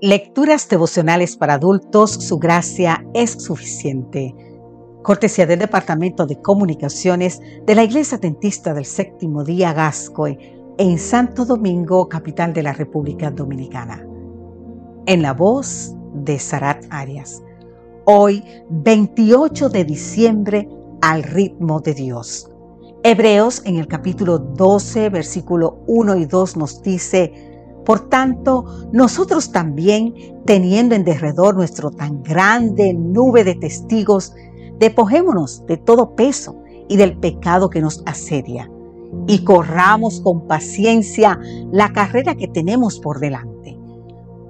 Lecturas devocionales para adultos, su gracia es suficiente. Cortesía del Departamento de Comunicaciones de la Iglesia Dentista del Séptimo Día Gascoy en Santo Domingo, capital de la República Dominicana. En la voz de Sarat Arias. Hoy, 28 de diciembre, al ritmo de Dios. Hebreos en el capítulo 12, versículo 1 y 2 nos dice, por tanto, nosotros también, teniendo en derredor nuestro tan grande nube de testigos, despojémonos de todo peso y del pecado que nos asedia, y corramos con paciencia la carrera que tenemos por delante,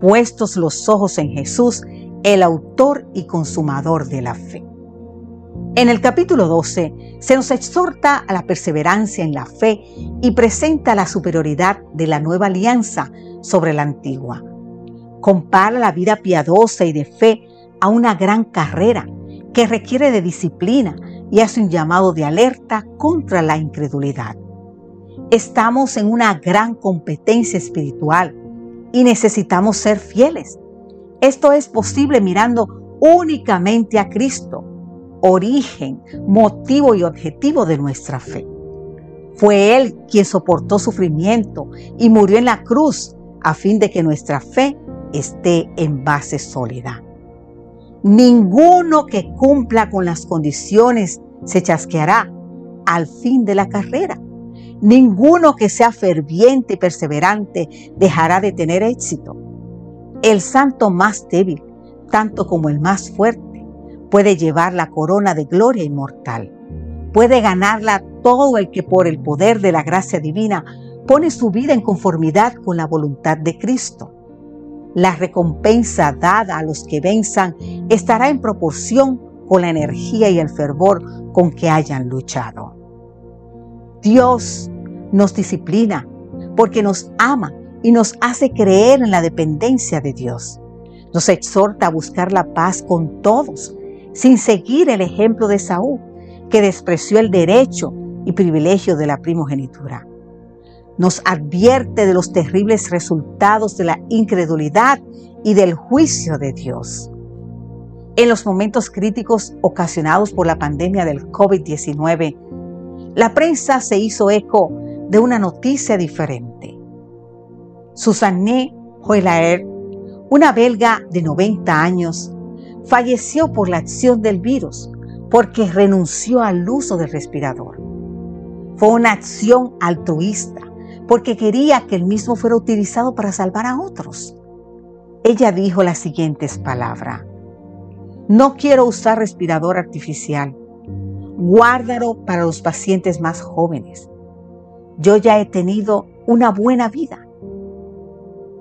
puestos los ojos en Jesús, el autor y consumador de la fe. En el capítulo 12 se nos exhorta a la perseverancia en la fe y presenta la superioridad de la nueva alianza sobre la antigua. Compara la vida piadosa y de fe a una gran carrera que requiere de disciplina y hace un llamado de alerta contra la incredulidad. Estamos en una gran competencia espiritual y necesitamos ser fieles. Esto es posible mirando únicamente a Cristo, origen, motivo y objetivo de nuestra fe. Fue Él quien soportó sufrimiento y murió en la cruz a fin de que nuestra fe esté en base sólida. Ninguno que cumpla con las condiciones se chasqueará al fin de la carrera. Ninguno que sea ferviente y perseverante dejará de tener éxito. El santo más débil, tanto como el más fuerte, puede llevar la corona de gloria inmortal. Puede ganarla todo el que por el poder de la gracia divina pone su vida en conformidad con la voluntad de Cristo. La recompensa dada a los que venzan estará en proporción con la energía y el fervor con que hayan luchado. Dios nos disciplina porque nos ama y nos hace creer en la dependencia de Dios. Nos exhorta a buscar la paz con todos, sin seguir el ejemplo de Saúl, que despreció el derecho y privilegio de la primogenitura nos advierte de los terribles resultados de la incredulidad y del juicio de Dios. En los momentos críticos ocasionados por la pandemia del COVID-19, la prensa se hizo eco de una noticia diferente. Susanne Hoelaer, una belga de 90 años, falleció por la acción del virus porque renunció al uso del respirador. Fue una acción altruista porque quería que el mismo fuera utilizado para salvar a otros. Ella dijo las siguientes palabras. No quiero usar respirador artificial. Guárdalo para los pacientes más jóvenes. Yo ya he tenido una buena vida.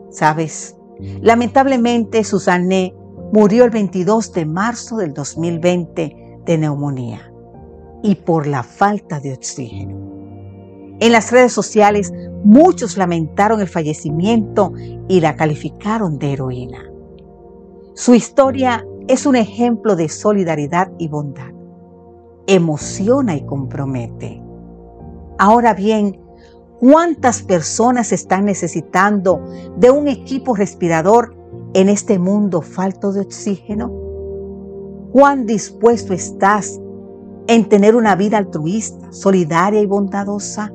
Sabes, lamentablemente Susanne murió el 22 de marzo del 2020 de neumonía y por la falta de oxígeno. En las redes sociales muchos lamentaron el fallecimiento y la calificaron de heroína. Su historia es un ejemplo de solidaridad y bondad. Emociona y compromete. Ahora bien, ¿cuántas personas están necesitando de un equipo respirador en este mundo falto de oxígeno? ¿Cuán dispuesto estás en tener una vida altruista, solidaria y bondadosa?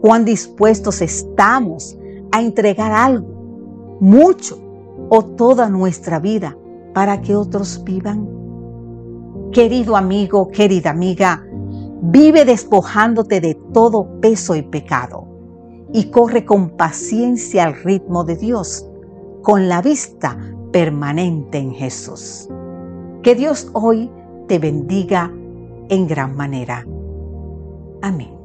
cuán dispuestos estamos a entregar algo, mucho o toda nuestra vida para que otros vivan. Querido amigo, querida amiga, vive despojándote de todo peso y pecado y corre con paciencia al ritmo de Dios, con la vista permanente en Jesús. Que Dios hoy te bendiga en gran manera. Amén.